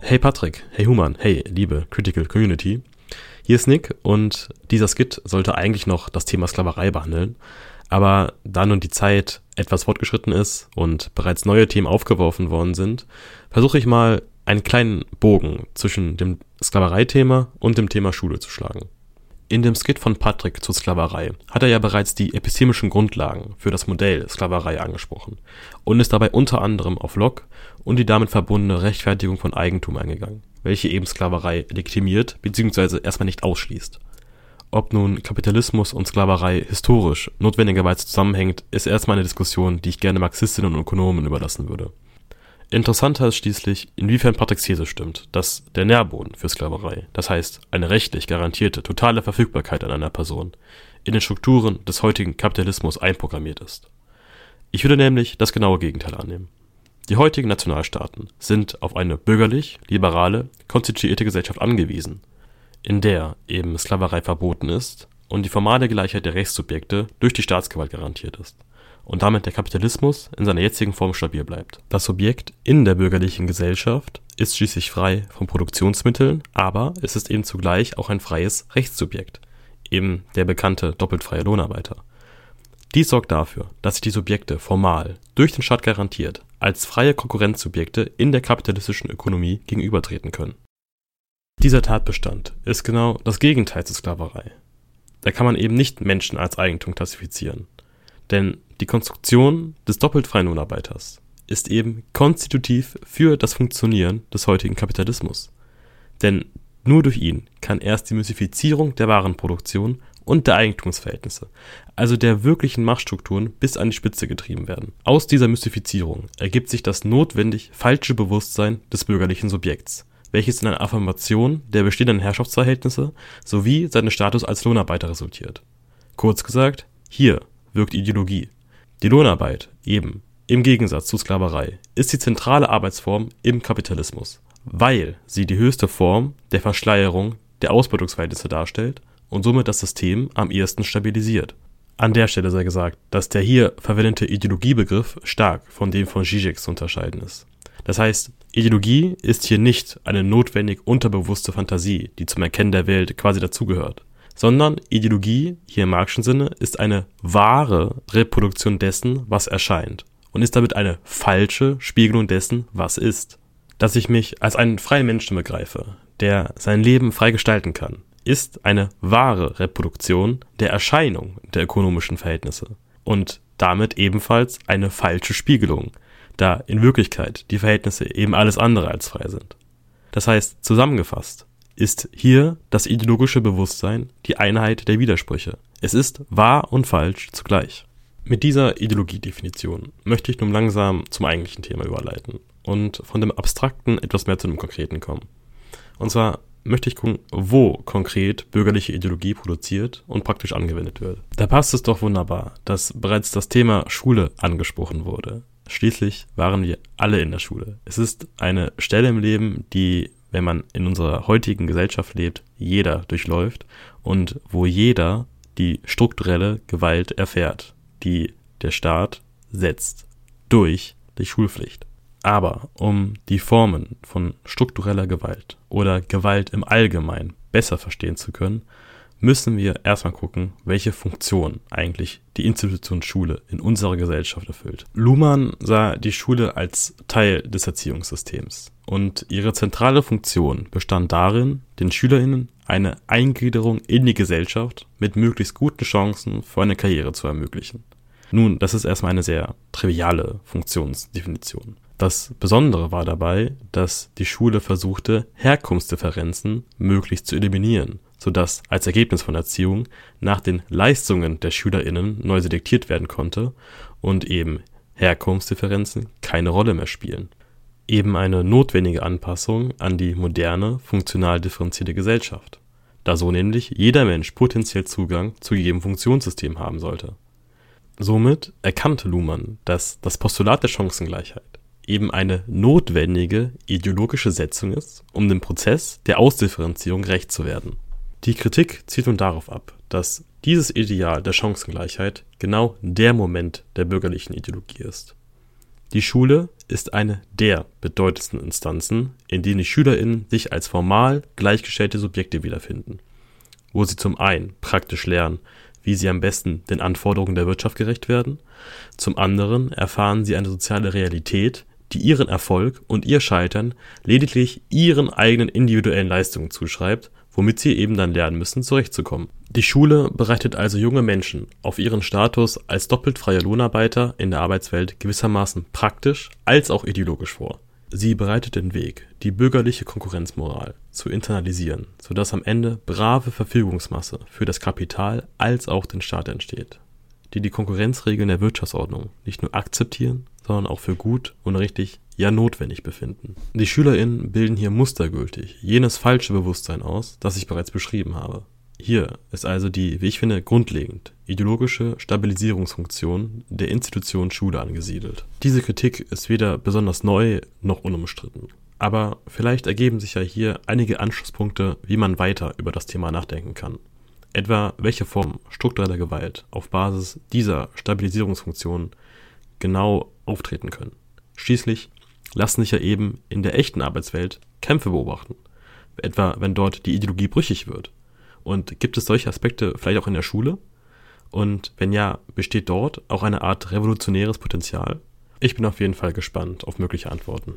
Hey Patrick, hey Human, hey liebe Critical Community. Hier ist Nick und dieser Skit sollte eigentlich noch das Thema Sklaverei behandeln, aber da nun die Zeit etwas fortgeschritten ist und bereits neue Themen aufgeworfen worden sind, versuche ich mal einen kleinen Bogen zwischen dem Sklaverei-Thema und dem Thema Schule zu schlagen. In dem Skit von Patrick zur Sklaverei hat er ja bereits die epistemischen Grundlagen für das Modell Sklaverei angesprochen und ist dabei unter anderem auf Locke und die damit verbundene Rechtfertigung von Eigentum eingegangen, welche eben Sklaverei legitimiert bzw. erstmal nicht ausschließt. Ob nun Kapitalismus und Sklaverei historisch notwendigerweise zusammenhängt, ist erstmal eine Diskussion, die ich gerne Marxistinnen und Ökonomen überlassen würde. Interessanter ist schließlich, inwiefern Patricks These stimmt, dass der Nährboden für Sklaverei, das heißt eine rechtlich garantierte totale Verfügbarkeit an einer Person, in den Strukturen des heutigen Kapitalismus einprogrammiert ist. Ich würde nämlich das genaue Gegenteil annehmen. Die heutigen Nationalstaaten sind auf eine bürgerlich-liberale, konstituierte Gesellschaft angewiesen, in der eben Sklaverei verboten ist und die formale Gleichheit der Rechtssubjekte durch die Staatsgewalt garantiert ist und damit der Kapitalismus in seiner jetzigen Form stabil bleibt. Das Subjekt in der bürgerlichen Gesellschaft ist schließlich frei von Produktionsmitteln, aber es ist eben zugleich auch ein freies Rechtssubjekt, eben der bekannte doppelt freie Lohnarbeiter. Dies sorgt dafür, dass sich die Subjekte formal durch den Staat garantiert als freie Konkurrenzsubjekte in der kapitalistischen Ökonomie gegenübertreten können. Dieser Tatbestand ist genau das Gegenteil zur Sklaverei. Da kann man eben nicht Menschen als Eigentum klassifizieren. Denn die Konstruktion des doppelt freien Lohnarbeiters ist eben konstitutiv für das Funktionieren des heutigen Kapitalismus. Denn nur durch ihn kann erst die Mystifizierung der Warenproduktion und der Eigentumsverhältnisse, also der wirklichen Machtstrukturen, bis an die Spitze getrieben werden. Aus dieser Mystifizierung ergibt sich das notwendig falsche Bewusstsein des bürgerlichen Subjekts, welches in einer Affirmation der bestehenden Herrschaftsverhältnisse sowie seines Status als Lohnarbeiter resultiert. Kurz gesagt, hier wirkt Ideologie. Die Lohnarbeit, eben, im Gegensatz zu Sklaverei, ist die zentrale Arbeitsform im Kapitalismus, weil sie die höchste Form der Verschleierung der Ausbeutungsverhältnisse darstellt und somit das System am ehesten stabilisiert. An der Stelle sei gesagt, dass der hier verwendete Ideologiebegriff stark von dem von Zizek zu unterscheiden ist. Das heißt, Ideologie ist hier nicht eine notwendig unterbewusste Fantasie, die zum Erkennen der Welt quasi dazugehört, sondern Ideologie, hier im Marxischen Sinne, ist eine wahre Reproduktion dessen, was erscheint und ist damit eine falsche Spiegelung dessen, was ist. Dass ich mich als einen freien Menschen begreife, der sein Leben frei gestalten kann, ist eine wahre Reproduktion der Erscheinung der ökonomischen Verhältnisse und damit ebenfalls eine falsche Spiegelung, da in Wirklichkeit die Verhältnisse eben alles andere als frei sind. Das heißt, zusammengefasst, ist hier das ideologische Bewusstsein die Einheit der Widersprüche. Es ist wahr und falsch zugleich. Mit dieser Ideologiedefinition möchte ich nun langsam zum eigentlichen Thema überleiten und von dem Abstrakten etwas mehr zu dem Konkreten kommen. Und zwar möchte ich gucken, wo konkret bürgerliche Ideologie produziert und praktisch angewendet wird. Da passt es doch wunderbar, dass bereits das Thema Schule angesprochen wurde. Schließlich waren wir alle in der Schule. Es ist eine Stelle im Leben, die wenn man in unserer heutigen Gesellschaft lebt, jeder durchläuft und wo jeder die strukturelle Gewalt erfährt, die der Staat setzt durch die Schulpflicht. Aber um die Formen von struktureller Gewalt oder Gewalt im Allgemeinen besser verstehen zu können, müssen wir erstmal gucken, welche Funktion eigentlich die Institution Schule in unserer Gesellschaft erfüllt. Luhmann sah die Schule als Teil des Erziehungssystems und ihre zentrale Funktion bestand darin, den SchülerInnen eine Eingliederung in die Gesellschaft mit möglichst guten Chancen für eine Karriere zu ermöglichen. Nun, das ist erstmal eine sehr triviale Funktionsdefinition. Das Besondere war dabei, dass die Schule versuchte, Herkunftsdifferenzen möglichst zu eliminieren sodass als Ergebnis von Erziehung nach den Leistungen der SchülerInnen neu selektiert werden konnte und eben Herkunftsdifferenzen keine Rolle mehr spielen. Eben eine notwendige Anpassung an die moderne, funktional differenzierte Gesellschaft, da so nämlich jeder Mensch potenziell Zugang zu jedem Funktionssystem haben sollte. Somit erkannte Luhmann, dass das Postulat der Chancengleichheit eben eine notwendige ideologische Setzung ist, um dem Prozess der Ausdifferenzierung gerecht zu werden. Die Kritik zielt nun darauf ab, dass dieses Ideal der Chancengleichheit genau der Moment der bürgerlichen Ideologie ist. Die Schule ist eine der bedeutendsten Instanzen, in denen die SchülerInnen sich als formal gleichgestellte Subjekte wiederfinden, wo sie zum einen praktisch lernen, wie sie am besten den Anforderungen der Wirtschaft gerecht werden, zum anderen erfahren sie eine soziale Realität, die ihren Erfolg und ihr Scheitern lediglich ihren eigenen individuellen Leistungen zuschreibt, womit sie eben dann lernen müssen, zurechtzukommen. Die Schule bereitet also junge Menschen auf ihren Status als doppelt freie Lohnarbeiter in der Arbeitswelt gewissermaßen praktisch als auch ideologisch vor. Sie bereitet den Weg, die bürgerliche Konkurrenzmoral zu internalisieren, sodass am Ende brave Verfügungsmasse für das Kapital als auch den Staat entsteht, die die Konkurrenzregeln der Wirtschaftsordnung nicht nur akzeptieren, sondern auch für gut und richtig, ja notwendig befinden. Die SchülerInnen bilden hier mustergültig jenes falsche Bewusstsein aus, das ich bereits beschrieben habe. Hier ist also die, wie ich finde, grundlegend ideologische Stabilisierungsfunktion der Institution Schule angesiedelt. Diese Kritik ist weder besonders neu noch unumstritten. Aber vielleicht ergeben sich ja hier einige Anschlusspunkte, wie man weiter über das Thema nachdenken kann. Etwa welche Formen struktureller Gewalt auf Basis dieser Stabilisierungsfunktion genau auftreten können. Schließlich lassen sich ja eben in der echten Arbeitswelt Kämpfe beobachten, etwa wenn dort die Ideologie brüchig wird und gibt es solche Aspekte vielleicht auch in der Schule? Und wenn ja, besteht dort auch eine Art revolutionäres Potenzial? Ich bin auf jeden Fall gespannt auf mögliche Antworten.